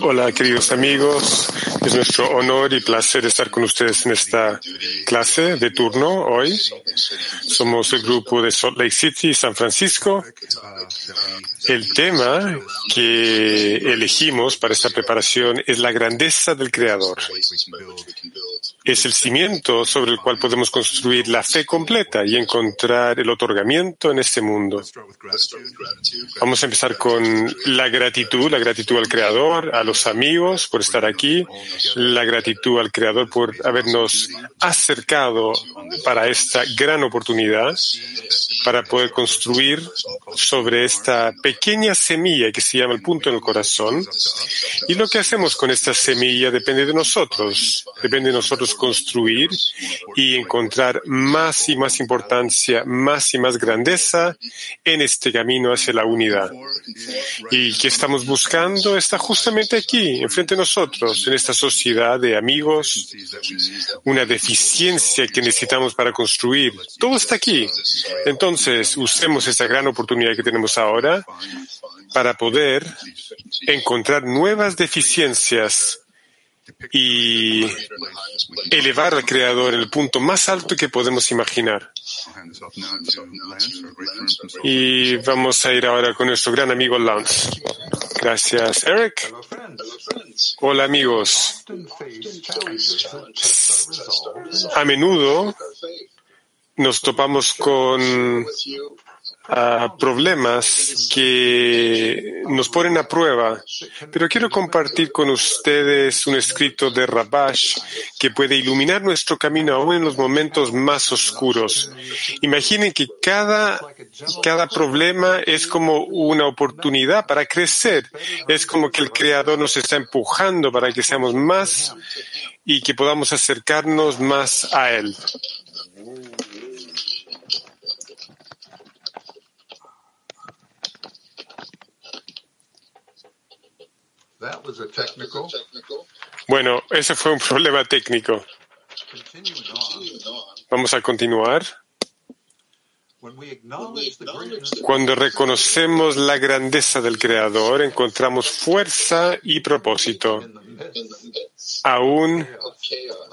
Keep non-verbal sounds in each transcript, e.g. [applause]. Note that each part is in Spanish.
Hola, queridos amigos. Es nuestro honor y placer estar con ustedes en esta clase de turno hoy. Somos el grupo de Salt Lake City, San Francisco. El tema que elegimos para esta preparación es la grandeza del Creador. Es el cimiento sobre el cual podemos construir la fe completa y encontrar el otorgamiento en este mundo. Vamos a empezar con la gratitud, la gratitud al Creador, a los amigos por estar aquí, la gratitud al Creador por habernos acercado para esta gran oportunidad, para poder construir sobre esta pequeña semilla que se llama el punto en el corazón. Y lo que hacemos con esta semilla depende de nosotros, depende de nosotros construir y encontrar más y más importancia, más y más grandeza en este camino hacia la unidad. Y que estamos buscando está justamente aquí, enfrente de nosotros, en esta sociedad de amigos, una deficiencia que necesitamos para construir. Todo está aquí. Entonces, usemos esta gran oportunidad que tenemos ahora para poder encontrar nuevas deficiencias y elevar al Creador el punto más alto que podemos imaginar. Y vamos a ir ahora con nuestro gran amigo Lance. Gracias, Eric. Hola amigos. A menudo nos topamos con a problemas que nos ponen a prueba, pero quiero compartir con ustedes un escrito de Rabash que puede iluminar nuestro camino aún en los momentos más oscuros. Imaginen que cada, cada problema es como una oportunidad para crecer. Es como que el Creador nos está empujando para que seamos más y que podamos acercarnos más a Él. Bueno, ese fue un [laughs] problema técnico. Vamos a continuar. Cuando reconocemos la grandeza del Creador, encontramos fuerza y propósito, aún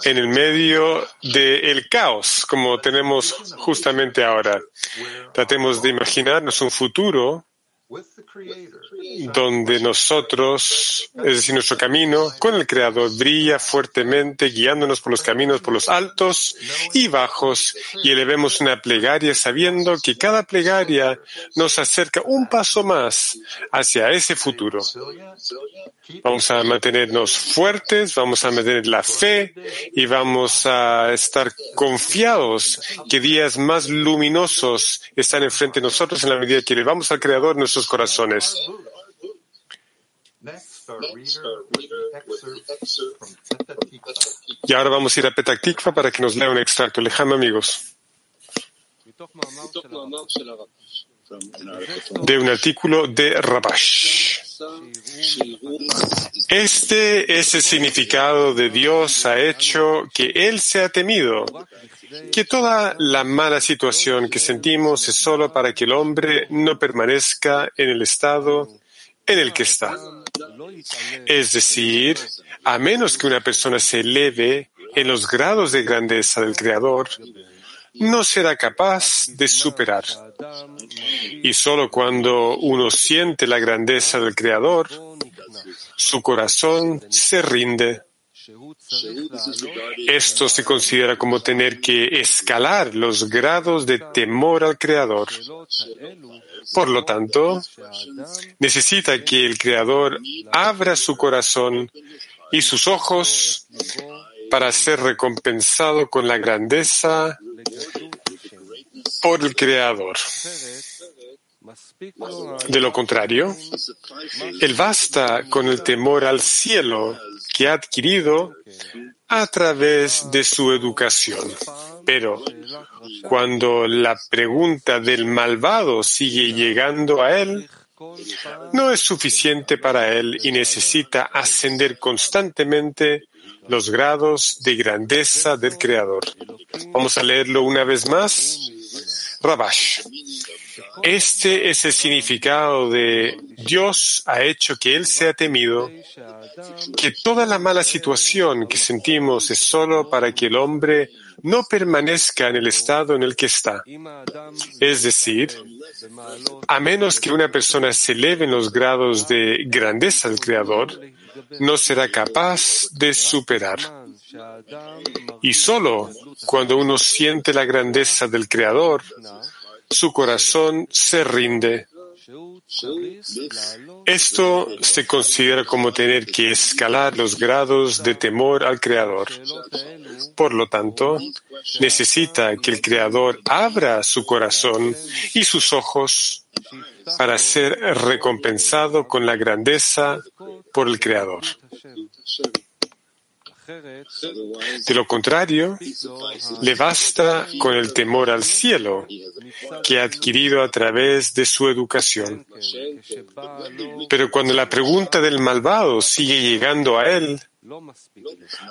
en el medio del caos, como tenemos justamente ahora. Tratemos de imaginarnos un futuro donde nosotros, es decir, nuestro camino con el Creador brilla fuertemente, guiándonos por los caminos, por los altos y bajos, y elevemos una plegaria sabiendo que cada plegaria nos acerca un paso más hacia ese futuro. Vamos a mantenernos fuertes, vamos a mantener la fe y vamos a estar confiados que días más luminosos están enfrente de nosotros en la medida que elevamos al Creador corazones. Y ahora vamos a ir a Petak Tikva para que nos lea un extracto. Lejano, amigos. De un artículo de Rabash. Este es el significado de Dios ha hecho que Él sea temido, que toda la mala situación que sentimos es solo para que el hombre no permanezca en el estado en el que está. Es decir, a menos que una persona se eleve en los grados de grandeza del Creador, no será capaz de superar. Y solo cuando uno siente la grandeza del Creador, su corazón se rinde. Esto se considera como tener que escalar los grados de temor al Creador. Por lo tanto, necesita que el Creador abra su corazón y sus ojos para ser recompensado con la grandeza por el Creador. De lo contrario, él basta con el temor al cielo que ha adquirido a través de su educación. Pero cuando la pregunta del malvado sigue llegando a él, no es suficiente para él y necesita ascender constantemente los grados de grandeza del Creador. Vamos a leerlo una vez más. Rabash. Este es el significado de Dios ha hecho que Él sea temido, que toda la mala situación que sentimos es solo para que el hombre no permanezca en el estado en el que está. Es decir, a menos que una persona se eleve en los grados de grandeza del Creador, no será capaz de superar. Y solo cuando uno siente la grandeza del Creador, su corazón se rinde. Esto se considera como tener que escalar los grados de temor al Creador. Por lo tanto, necesita que el Creador abra su corazón y sus ojos para ser recompensado con la grandeza por el Creador. De lo contrario, le basta con el temor al cielo que ha adquirido a través de su educación. Pero cuando la pregunta del malvado sigue llegando a él,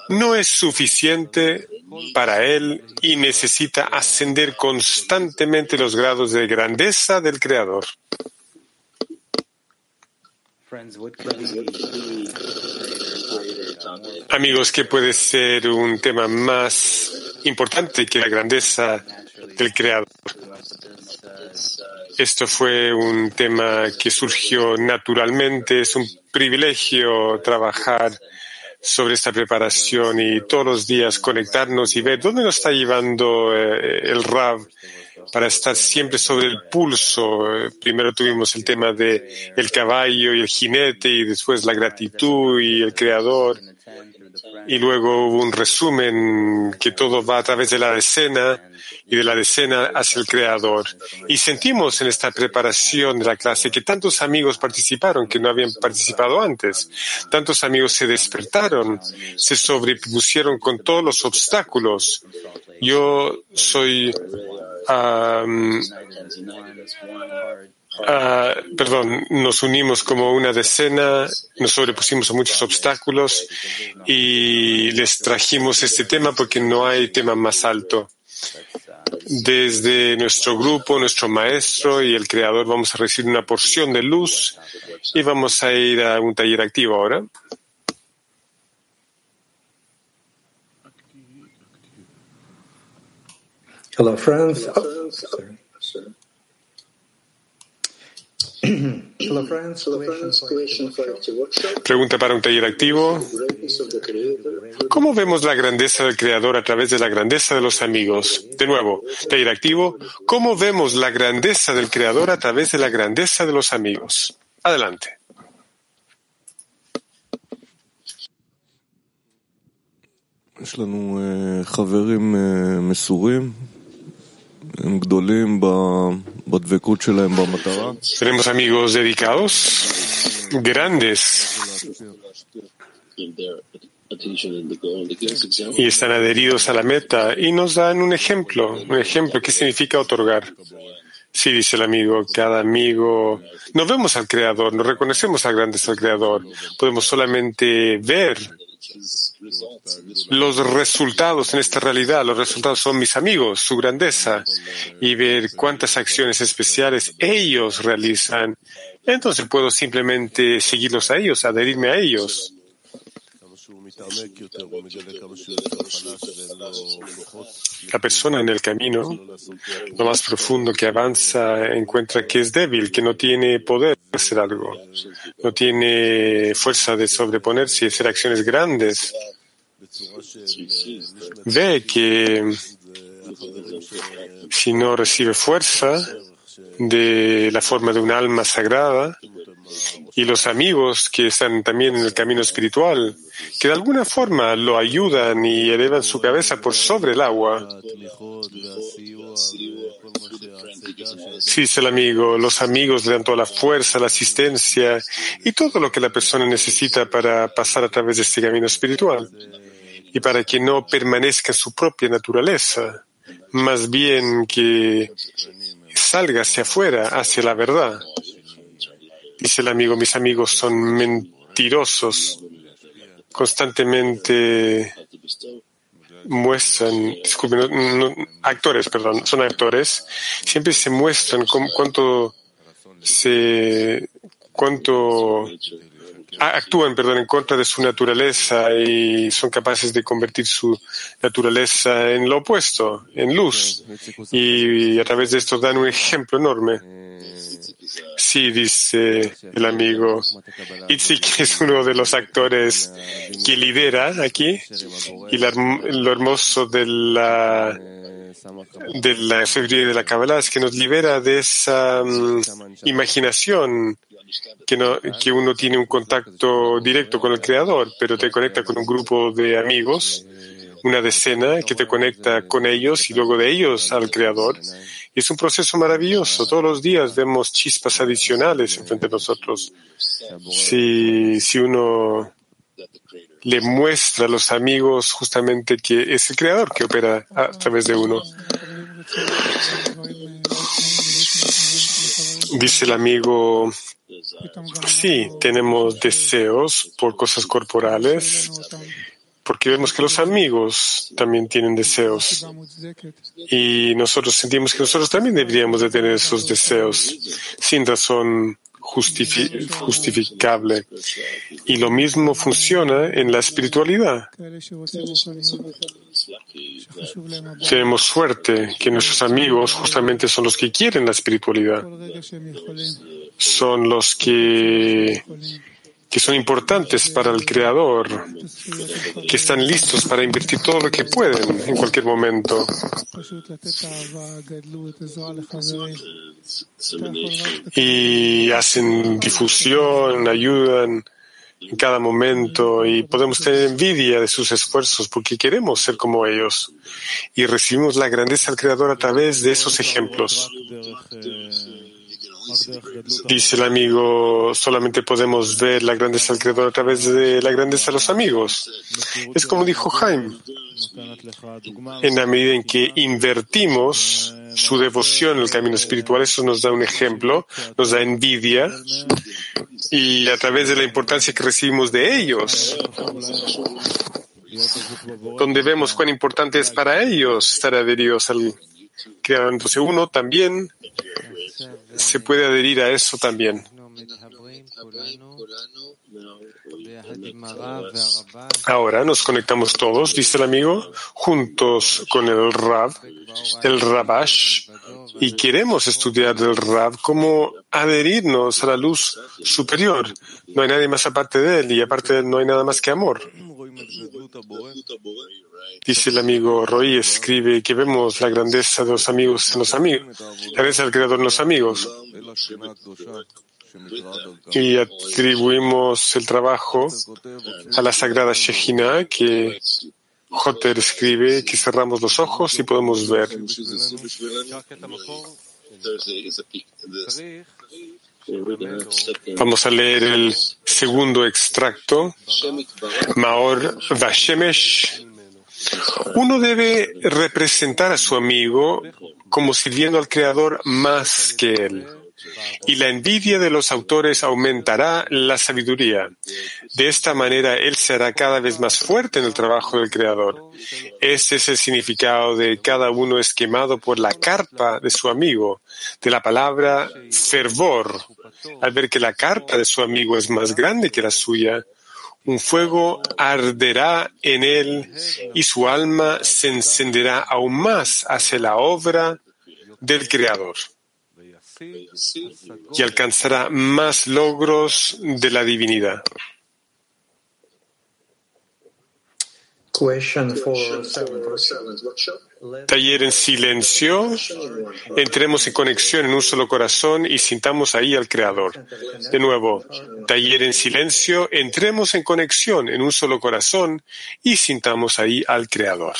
no es suficiente para él y necesita ascender constantemente los grados de grandeza del Creador. Amigos, ¿qué puede ser un tema más importante que la grandeza del Creador? Esto fue un tema que surgió naturalmente. Es un privilegio trabajar sobre esta preparación y todos los días conectarnos y ver dónde nos está llevando eh, el RAV para estar siempre sobre el pulso. Primero tuvimos el tema de el caballo y el jinete y después la gratitud y el creador. Y luego hubo un resumen que todo va a través de la decena y de la decena hacia el creador. Y sentimos en esta preparación de la clase que tantos amigos participaron que no habían participado antes. Tantos amigos se despertaron, se sobrepusieron con todos los obstáculos. Yo soy perdón, nos unimos como una decena, nos sobrepusimos a muchos obstáculos y les trajimos este tema porque no hay tema más alto. Desde nuestro grupo, nuestro maestro y el creador vamos a recibir una porción de luz y vamos a ir a un taller activo ahora. Hello, friends. Oh, [clears throat] Hello, friends. Pregunta para un taller activo. ¿Cómo vemos la grandeza del Creador a través de la grandeza de los amigos? De nuevo, taller activo. ¿Cómo vemos la grandeza del Creador a través de la grandeza de los amigos? Adelante. Tenemos amigos dedicados, grandes, y están adheridos a la meta y nos dan un ejemplo, un ejemplo que significa otorgar. Sí, dice el amigo, cada amigo, no vemos al Creador, no reconocemos al grandeza del Creador, podemos solamente ver los resultados en esta realidad, los resultados son mis amigos, su grandeza, y ver cuántas acciones especiales ellos realizan. Entonces puedo simplemente seguirlos a ellos, adherirme a ellos. La persona en el camino, lo más profundo que avanza, encuentra que es débil, que no tiene poder de hacer algo, no tiene fuerza de sobreponerse y hacer acciones grandes. Ve que si no recibe fuerza de la forma de un alma sagrada, y los amigos que están también en el camino espiritual, que de alguna forma lo ayudan y elevan su cabeza por sobre el agua. Sí, dice el amigo, los amigos le dan toda la fuerza, la asistencia y todo lo que la persona necesita para pasar a través de este camino espiritual y para que no permanezca su propia naturaleza, más bien que salga hacia afuera, hacia la verdad. Dice el amigo, mis amigos son mentirosos, constantemente muestran, disculpen, actores, perdón, son actores, siempre se muestran cuánto se, cuánto actúan, perdón, en contra de su naturaleza y son capaces de convertir su naturaleza en lo opuesto, en luz. Y a través de esto dan un ejemplo enorme. Sí, dice el amigo Itzik, es uno de los actores que lidera aquí. Y lo hermoso de la de la sabiduría de la Kabbalah es que nos libera de esa um, imaginación que, no, que uno tiene un contacto directo con el Creador, pero te conecta con un grupo de amigos, una decena que te conecta con ellos y luego de ellos al Creador. Es un proceso maravilloso. Todos los días vemos chispas adicionales frente a nosotros. Si, si uno le muestra a los amigos justamente que es el creador que opera a través de uno. Dice el amigo, sí, tenemos deseos por cosas corporales, porque vemos que los amigos también tienen deseos y nosotros sentimos que nosotros también deberíamos de tener esos deseos sin razón justificable. Y lo mismo funciona en la espiritualidad. Tenemos suerte que nuestros amigos justamente son los que quieren la espiritualidad. Son los que que son importantes para el Creador, que están listos para invertir todo lo que pueden en cualquier momento. Y hacen difusión, ayudan en cada momento y podemos tener envidia de sus esfuerzos porque queremos ser como ellos y recibimos la grandeza del Creador a través de esos ejemplos. Dice el amigo, solamente podemos ver la grandeza del Creador a través de la grandeza de los amigos. Es como dijo Jaime, en la medida en que invertimos su devoción en el camino espiritual, eso nos da un ejemplo, nos da envidia y a través de la importancia que recibimos de ellos, donde vemos cuán importante es para ellos estar adheridos al Creador. Entonces uno también se puede adherir a eso también. Ahora nos conectamos todos, dice el amigo, juntos con el Rab, el Rabash, y queremos estudiar del Rab cómo adherirnos a la luz superior. No hay nadie más aparte de él y aparte de él no hay nada más que amor. Dice el amigo Roy, escribe que vemos la grandeza de los amigos en los amigos, la grandeza del Creador en los amigos. Y atribuimos el trabajo a la sagrada Shejina que Joter escribe que cerramos los ojos y podemos ver. Vamos a leer el segundo extracto. Maor Vashemesh uno debe representar a su amigo como sirviendo al Creador más que él. Y la envidia de los autores aumentará la sabiduría. De esta manera, él será cada vez más fuerte en el trabajo del Creador. Este es el significado de cada uno es quemado por la carpa de su amigo, de la palabra fervor. Al ver que la carpa de su amigo es más grande que la suya, un fuego arderá en él y su alma se encenderá aún más hacia la obra del Creador y alcanzará más logros de la divinidad. Taller en silencio. Entremos en conexión en un solo corazón y sintamos ahí al Creador. De nuevo, taller en silencio. Entremos en conexión en un solo corazón y sintamos ahí al Creador.